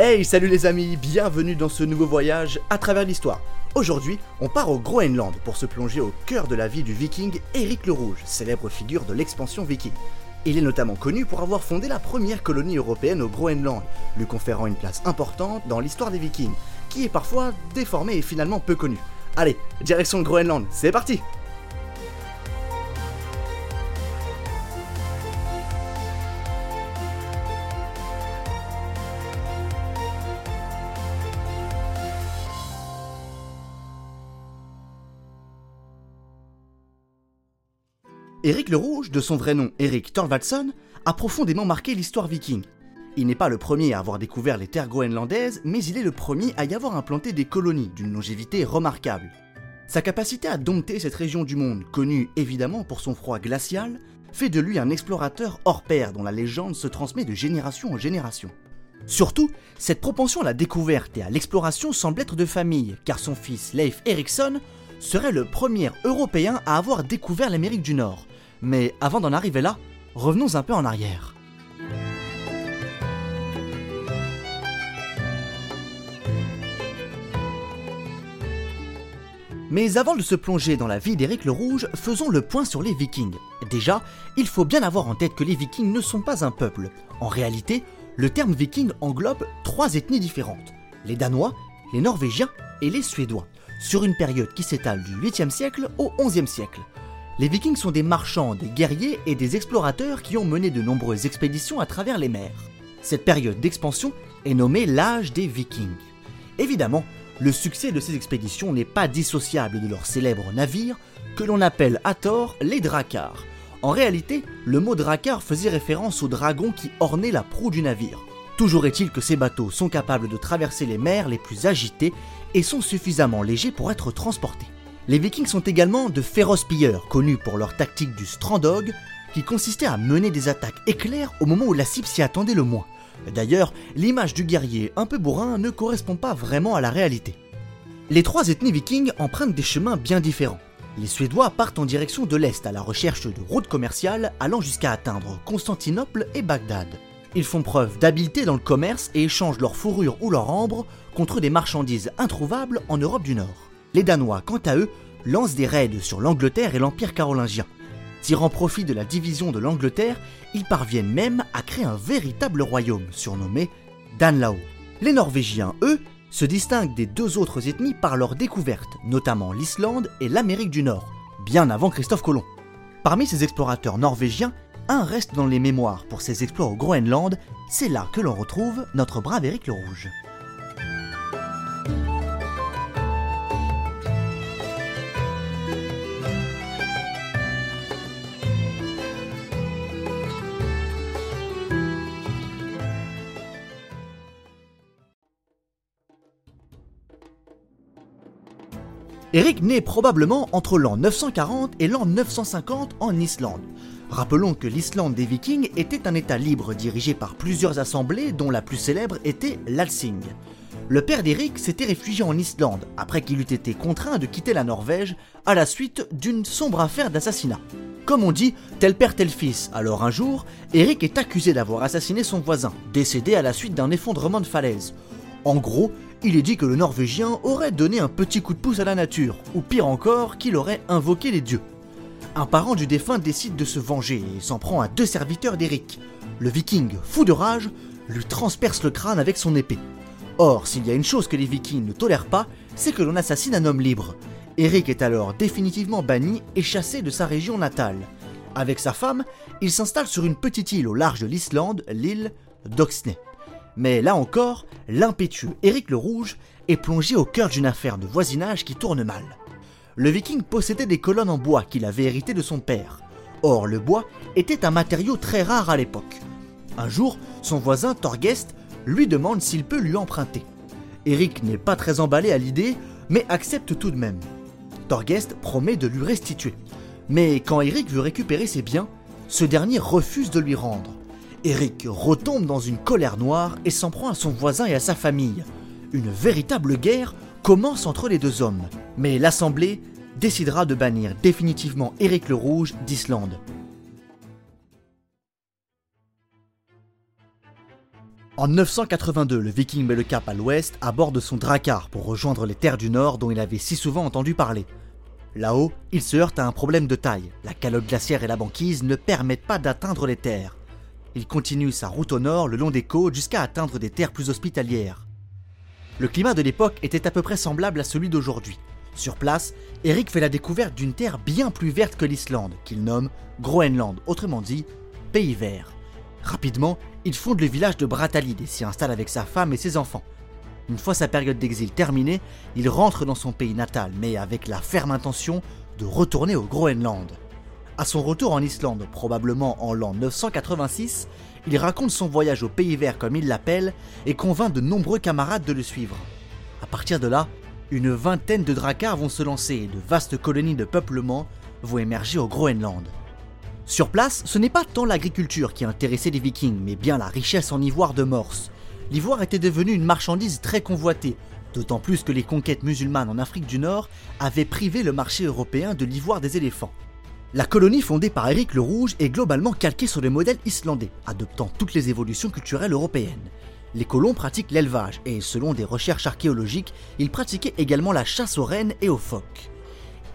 Hey, salut les amis, bienvenue dans ce nouveau voyage à travers l'histoire. Aujourd'hui, on part au Groenland pour se plonger au cœur de la vie du viking Éric le Rouge, célèbre figure de l'expansion viking. Il est notamment connu pour avoir fondé la première colonie européenne au Groenland, lui conférant une place importante dans l'histoire des vikings, qui est parfois déformée et finalement peu connue. Allez, direction le Groenland, c'est parti Éric le Rouge, de son vrai nom Eric Thorvaldsson, a profondément marqué l'histoire viking. Il n'est pas le premier à avoir découvert les terres groenlandaises, mais il est le premier à y avoir implanté des colonies d'une longévité remarquable. Sa capacité à dompter cette région du monde, connue évidemment pour son froid glacial, fait de lui un explorateur hors pair dont la légende se transmet de génération en génération. Surtout, cette propension à la découverte et à l'exploration semble être de famille, car son fils Leif Erikson serait le premier Européen à avoir découvert l'Amérique du Nord. Mais avant d'en arriver là, revenons un peu en arrière. Mais avant de se plonger dans la vie d'Éric le Rouge, faisons le point sur les Vikings. Déjà, il faut bien avoir en tête que les Vikings ne sont pas un peuple. En réalité, le terme Viking englobe trois ethnies différentes les Danois, les Norvégiens et les Suédois, sur une période qui s'étale du 8e siècle au 11e siècle. Les Vikings sont des marchands, des guerriers et des explorateurs qui ont mené de nombreuses expéditions à travers les mers. Cette période d'expansion est nommée l'âge des Vikings. Évidemment, le succès de ces expéditions n'est pas dissociable de leurs célèbres navires, que l'on appelle à tort les dracars. En réalité, le mot dracar faisait référence aux dragons qui ornaient la proue du navire. Toujours est-il que ces bateaux sont capables de traverser les mers les plus agitées et sont suffisamment légers pour être transportés. Les Vikings sont également de féroces pilleurs, connus pour leur tactique du Strandog, qui consistait à mener des attaques éclairs au moment où la cible s'y attendait le moins. D'ailleurs, l'image du guerrier un peu bourrin ne correspond pas vraiment à la réalité. Les trois ethnies vikings empruntent des chemins bien différents. Les Suédois partent en direction de l'Est à la recherche de routes commerciales allant jusqu'à atteindre Constantinople et Bagdad. Ils font preuve d'habileté dans le commerce et échangent leur fourrure ou leur ambre contre des marchandises introuvables en Europe du Nord. Les Danois, quant à eux, lancent des raids sur l'Angleterre et l'Empire carolingien. Tirant profit de la division de l'Angleterre, ils parviennent même à créer un véritable royaume surnommé Danlao. Les Norvégiens, eux, se distinguent des deux autres ethnies par leur découverte, notamment l'Islande et l'Amérique du Nord, bien avant Christophe Colomb. Parmi ces explorateurs norvégiens, un reste dans les mémoires pour ses exploits au Groenland, c'est là que l'on retrouve notre brave Éric le Rouge. Eric naît probablement entre l'an 940 et l'an 950 en Islande. Rappelons que l'Islande des Vikings était un État libre dirigé par plusieurs assemblées dont la plus célèbre était l'Alsing. Le père d'Eric s'était réfugié en Islande après qu'il eût été contraint de quitter la Norvège à la suite d'une sombre affaire d'assassinat. Comme on dit, tel père tel fils, alors un jour, Eric est accusé d'avoir assassiné son voisin, décédé à la suite d'un effondrement de falaise. En gros, il est dit que le Norvégien aurait donné un petit coup de pouce à la nature, ou pire encore, qu'il aurait invoqué les dieux. Un parent du défunt décide de se venger et s'en prend à deux serviteurs d'Eric. Le viking, fou de rage, lui transperce le crâne avec son épée. Or, s'il y a une chose que les vikings ne tolèrent pas, c'est que l'on assassine un homme libre. Eric est alors définitivement banni et chassé de sa région natale. Avec sa femme, il s'installe sur une petite île au large de l'Islande, l'île d'Oxney. Mais là encore, l'impétueux Éric le Rouge est plongé au cœur d'une affaire de voisinage qui tourne mal. Le viking possédait des colonnes en bois qu'il avait héritées de son père. Or, le bois était un matériau très rare à l'époque. Un jour, son voisin Torgest lui demande s'il peut lui emprunter. Éric n'est pas très emballé à l'idée, mais accepte tout de même. Torgest promet de lui restituer. Mais quand Éric veut récupérer ses biens, ce dernier refuse de lui rendre. Eric retombe dans une colère noire et s'en prend à son voisin et à sa famille. Une véritable guerre commence entre les deux hommes. Mais l'Assemblée décidera de bannir définitivement Éric le Rouge d'Islande. En 982, le viking met le cap à l'ouest à bord de son drakkar pour rejoindre les terres du nord dont il avait si souvent entendu parler. Là-haut, il se heurte à un problème de taille. La calotte glaciaire et la banquise ne permettent pas d'atteindre les terres. Il continue sa route au nord le long des côtes jusqu'à atteindre des terres plus hospitalières. Le climat de l'époque était à peu près semblable à celui d'aujourd'hui. Sur place, Eric fait la découverte d'une terre bien plus verte que l'Islande, qu'il nomme Groenland, autrement dit Pays vert. Rapidement, il fonde le village de Bratalid et s'y installe avec sa femme et ses enfants. Une fois sa période d'exil terminée, il rentre dans son pays natal, mais avec la ferme intention de retourner au Groenland. À son retour en Islande, probablement en l'an 986, il raconte son voyage au Pays Vert comme il l'appelle et convainc de nombreux camarades de le suivre. À partir de là, une vingtaine de dracars vont se lancer et de vastes colonies de peuplement vont émerger au Groenland. Sur place, ce n'est pas tant l'agriculture qui intéressait les vikings, mais bien la richesse en ivoire de Morse. L'ivoire était devenu une marchandise très convoitée, d'autant plus que les conquêtes musulmanes en Afrique du Nord avaient privé le marché européen de l'ivoire des éléphants. La colonie fondée par Éric le Rouge est globalement calquée sur le modèle islandais, adoptant toutes les évolutions culturelles européennes. Les colons pratiquent l'élevage et, selon des recherches archéologiques, ils pratiquaient également la chasse aux rennes et aux phoques.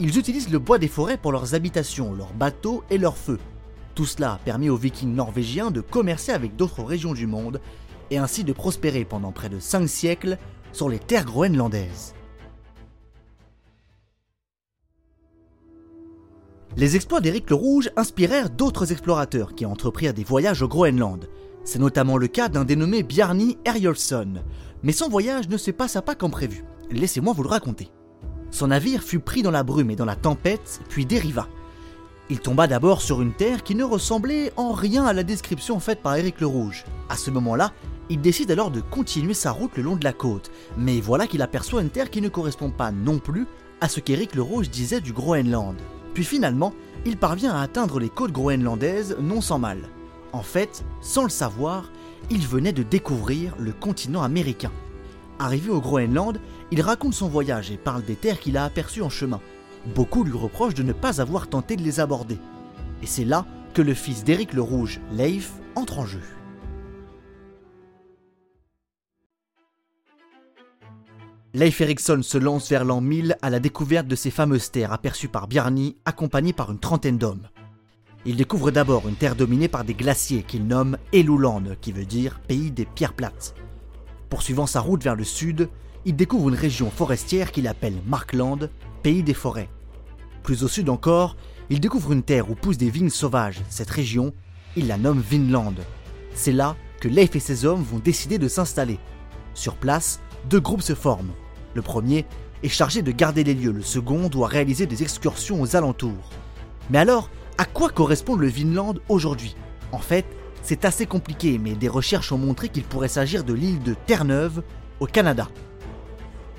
Ils utilisent le bois des forêts pour leurs habitations, leurs bateaux et leurs feux. Tout cela a permis aux vikings norvégiens de commercer avec d'autres régions du monde et ainsi de prospérer pendant près de 5 siècles sur les terres groenlandaises. Les exploits d'Éric le Rouge inspirèrent d'autres explorateurs qui entreprirent des voyages au Groenland. C'est notamment le cas d'un dénommé Bjarni Erjolfsson. Mais son voyage ne se passa pas comme prévu. Laissez-moi vous le raconter. Son navire fut pris dans la brume et dans la tempête, puis dériva. Il tomba d'abord sur une terre qui ne ressemblait en rien à la description faite par Éric le Rouge. À ce moment-là, il décide alors de continuer sa route le long de la côte, mais voilà qu'il aperçoit une terre qui ne correspond pas non plus à ce qu'Éric le Rouge disait du Groenland. Puis finalement, il parvient à atteindre les côtes groenlandaises non sans mal. En fait, sans le savoir, il venait de découvrir le continent américain. Arrivé au Groenland, il raconte son voyage et parle des terres qu'il a aperçues en chemin. Beaucoup lui reprochent de ne pas avoir tenté de les aborder. Et c'est là que le fils d'Éric le Rouge, Leif, entre en jeu. Leif Erikson se lance vers l'an 1000 à la découverte de ces fameuses terres aperçues par Bjarni, accompagné par une trentaine d'hommes. Il découvre d'abord une terre dominée par des glaciers qu'il nomme Eluland, qui veut dire pays des pierres plates. Poursuivant sa route vers le sud, il découvre une région forestière qu'il appelle Markland, pays des forêts. Plus au sud encore, il découvre une terre où poussent des vignes sauvages. Cette région, il la nomme Vinland. C'est là que Leif et ses hommes vont décider de s'installer. Sur place, deux groupes se forment. Le premier est chargé de garder les lieux, le second doit réaliser des excursions aux alentours. Mais alors, à quoi correspond le Vinland aujourd'hui? En fait, c'est assez compliqué, mais des recherches ont montré qu'il pourrait s'agir de l'île de Terre-Neuve, au Canada.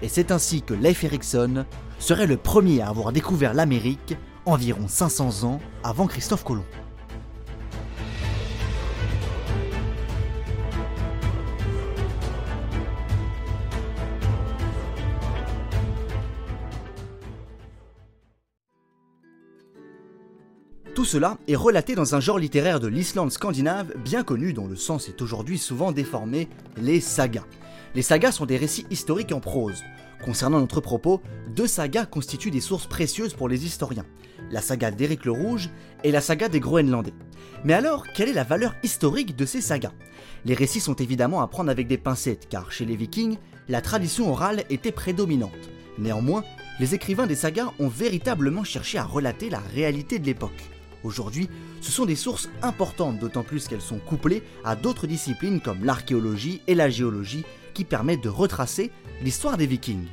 Et c'est ainsi que Leif Erikson serait le premier à avoir découvert l'Amérique environ 500 ans avant Christophe Colomb. Tout cela est relaté dans un genre littéraire de l'Islande scandinave bien connu dont le sens est aujourd'hui souvent déformé, les sagas. Les sagas sont des récits historiques en prose. Concernant notre propos, deux sagas constituent des sources précieuses pour les historiens. La saga d'Éric le Rouge et la saga des Groenlandais. Mais alors, quelle est la valeur historique de ces sagas? Les récits sont évidemment à prendre avec des pincettes, car chez les vikings, la tradition orale était prédominante. Néanmoins, les écrivains des sagas ont véritablement cherché à relater la réalité de l'époque. Aujourd'hui, ce sont des sources importantes, d'autant plus qu'elles sont couplées à d'autres disciplines comme l'archéologie et la géologie qui permettent de retracer l'histoire des vikings.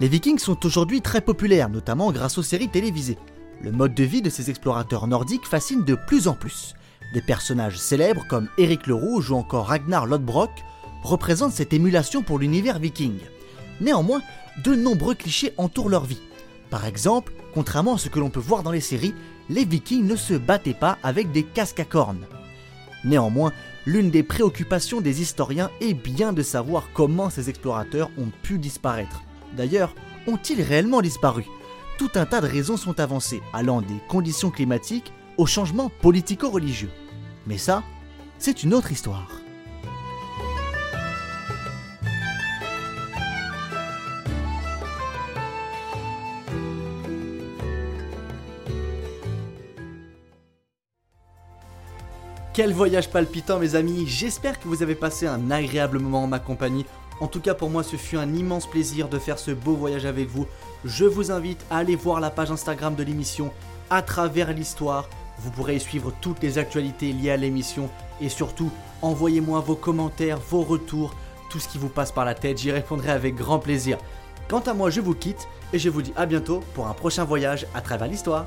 Les vikings sont aujourd'hui très populaires, notamment grâce aux séries télévisées. Le mode de vie de ces explorateurs nordiques fascine de plus en plus. Des personnages célèbres comme Éric le Rouge ou encore Ragnar Lodbrok représentent cette émulation pour l'univers viking. Néanmoins, de nombreux clichés entourent leur vie. Par exemple, contrairement à ce que l'on peut voir dans les séries, les vikings ne se battaient pas avec des casques à cornes. Néanmoins, l'une des préoccupations des historiens est bien de savoir comment ces explorateurs ont pu disparaître. D'ailleurs, ont-ils réellement disparu? Tout un tas de raisons sont avancées, allant des conditions climatiques aux changements politico-religieux. Mais ça, c'est une autre histoire. Quel voyage palpitant mes amis, j'espère que vous avez passé un agréable moment en ma compagnie. En tout cas pour moi ce fut un immense plaisir de faire ce beau voyage avec vous. Je vous invite à aller voir la page Instagram de l'émission à travers l'histoire. Vous pourrez y suivre toutes les actualités liées à l'émission et surtout envoyez-moi vos commentaires, vos retours, tout ce qui vous passe par la tête, j'y répondrai avec grand plaisir. Quant à moi je vous quitte et je vous dis à bientôt pour un prochain voyage à travers l'histoire.